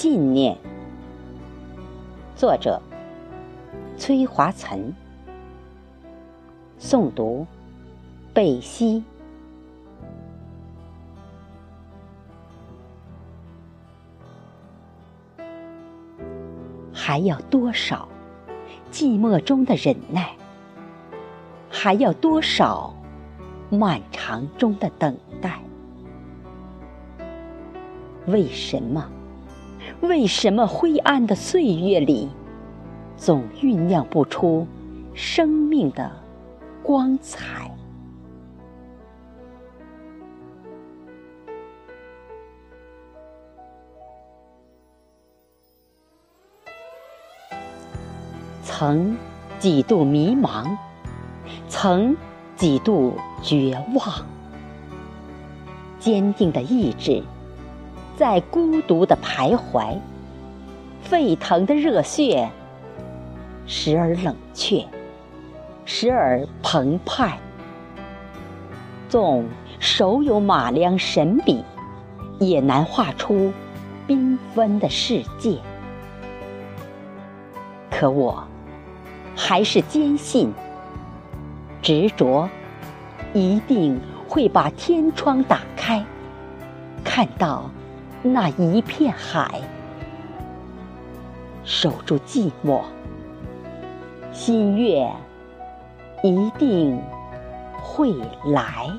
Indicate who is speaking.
Speaker 1: 信念。作者：崔华岑。诵读：贝西。还要多少寂寞中的忍耐？还要多少漫长中的等待？为什么？为什么灰暗的岁月里，总酝酿不出生命的光彩？曾几度迷茫，曾几度绝望，坚定的意志。在孤独的徘徊，沸腾的热血，时而冷却，时而澎湃。纵手有马良神笔，也难画出缤纷的世界。可我还是坚信，执着一定会把天窗打开，看到。那一片海，守住寂寞，心愿一定会来。